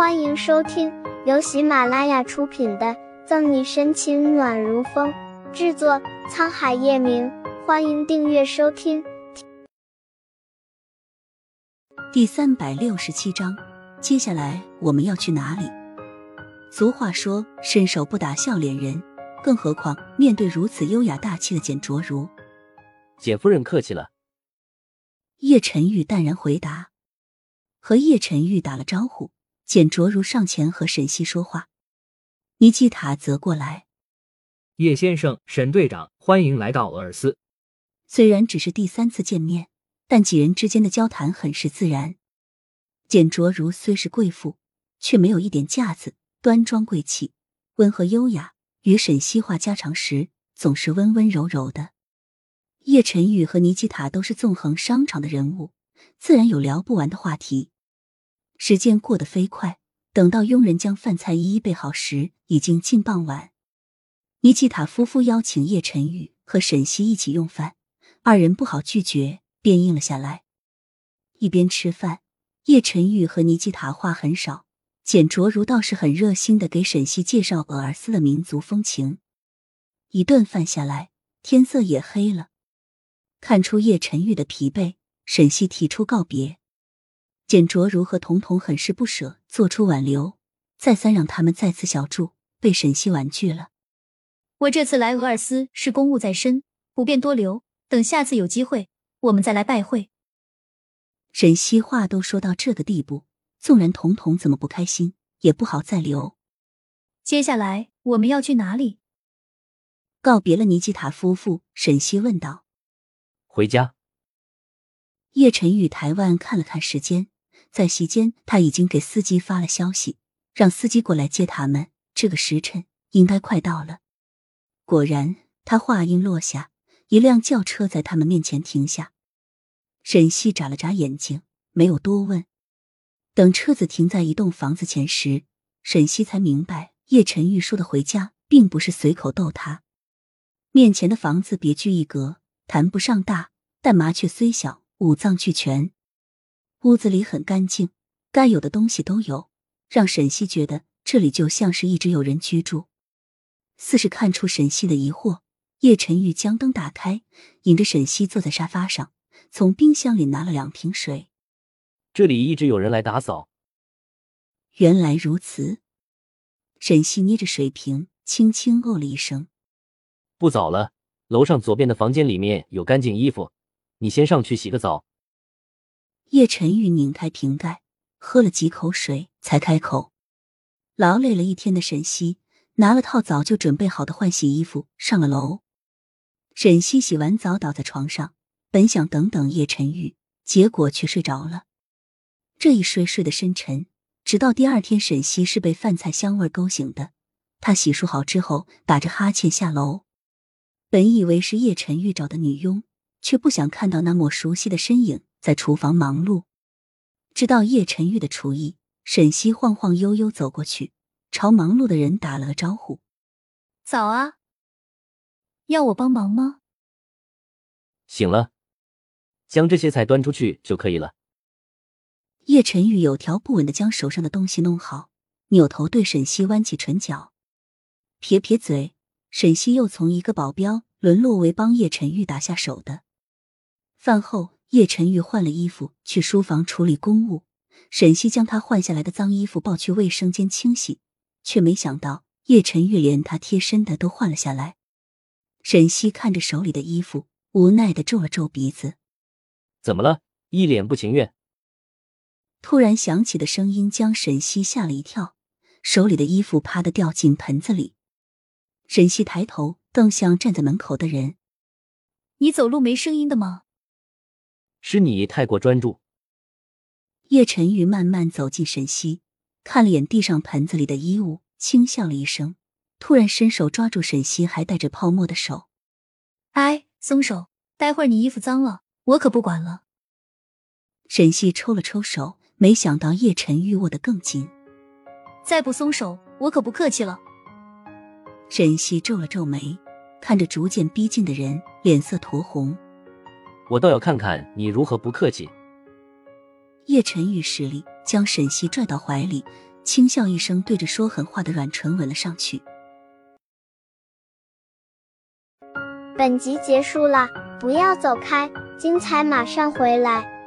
欢迎收听由喜马拉雅出品的《赠你深情暖如风》，制作沧海夜明。欢迎订阅收听。第三百六十七章，接下来我们要去哪里？俗话说“伸手不打笑脸人”，更何况面对如此优雅大气的简卓如，简夫人客气了。叶晨玉淡然回答，和叶晨玉打了招呼。简卓如上前和沈西说话，尼基塔则过来。叶先生、沈队长，欢迎来到俄尔斯。虽然只是第三次见面，但几人之间的交谈很是自然。简卓如虽是贵妇，却没有一点架子，端庄贵气，温和优雅。与沈西话家常时，总是温温柔柔的。叶晨宇和尼基塔都是纵横商场的人物，自然有聊不完的话题。时间过得飞快，等到佣人将饭菜一一备好时，已经近傍晚。尼基塔夫妇邀请叶晨玉和沈西一起用饭，二人不好拒绝，便应了下来。一边吃饭，叶晨玉和尼基塔话很少，简卓如倒是很热心的给沈西介绍俄尔斯的民族风情。一顿饭下来，天色也黑了，看出叶晨玉的疲惫，沈西提出告别。简卓如和彤彤很是不舍，做出挽留，再三让他们再次小住，被沈西婉拒了。我这次来俄尔斯是公务在身，不便多留，等下次有机会，我们再来拜会。沈西话都说到这个地步，纵然彤彤怎么不开心，也不好再留。接下来我们要去哪里？告别了尼基塔夫妇，沈西问道：“回家。”叶晨与台湾看了看时间。在席间，他已经给司机发了消息，让司机过来接他们。这个时辰应该快到了。果然，他话音落下，一辆轿车在他们面前停下。沈西眨了眨眼睛，没有多问。等车子停在一栋房子前时，沈西才明白叶晨玉说的“回家”并不是随口逗他。面前的房子别具一格，谈不上大，但麻雀虽小，五脏俱全。屋子里很干净，该有的东西都有，让沈西觉得这里就像是一直有人居住。似是看出沈西的疑惑，叶晨玉将灯打开，引着沈西坐在沙发上，从冰箱里拿了两瓶水。这里一直有人来打扫。原来如此，沈西捏着水瓶，轻轻哦了一声。不早了，楼上左边的房间里面有干净衣服，你先上去洗个澡。叶晨玉拧开瓶盖，喝了几口水，才开口。劳累了一天的沈西拿了套早就准备好的换洗衣服，上了楼。沈西洗完澡，倒在床上，本想等等叶晨玉，结果却睡着了。这一睡睡得深沉，直到第二天，沈西是被饭菜香味勾醒的。他洗漱好之后，打着哈欠下楼，本以为是叶晨玉找的女佣，却不想看到那抹熟悉的身影。在厨房忙碌，知道叶晨玉的厨艺，沈西晃晃悠悠走过去，朝忙碌的人打了个招呼：“早啊，要我帮忙吗？”醒了，将这些菜端出去就可以了。叶晨玉有条不紊的将手上的东西弄好，扭头对沈西弯起唇角，撇撇嘴。沈西又从一个保镖沦落为帮叶晨玉打下手的。饭后。叶晨玉换了衣服去书房处理公务，沈西将他换下来的脏衣服抱去卫生间清洗，却没想到叶晨玉连他贴身的都换了下来。沈西看着手里的衣服，无奈的皱了皱鼻子：“怎么了？一脸不情愿。”突然响起的声音将沈西吓了一跳，手里的衣服啪的掉进盆子里。沈西抬头瞪向站在门口的人：“你走路没声音的吗？”是你太过专注。叶晨玉慢慢走进沈西，看了眼地上盆子里的衣物，轻笑了一声，突然伸手抓住沈西还带着泡沫的手。哎，松手！待会儿你衣服脏了，我可不管了。沈西抽了抽手，没想到叶晨玉握得更紧。再不松手，我可不客气了。沈西皱了皱眉，看着逐渐逼近的人，脸色酡红。我倒要看看你如何不客气。叶晨玉使力将沈西拽到怀里，轻笑一声，对着说狠话的阮纯吻了上去。本集结束了，不要走开，精彩马上回来。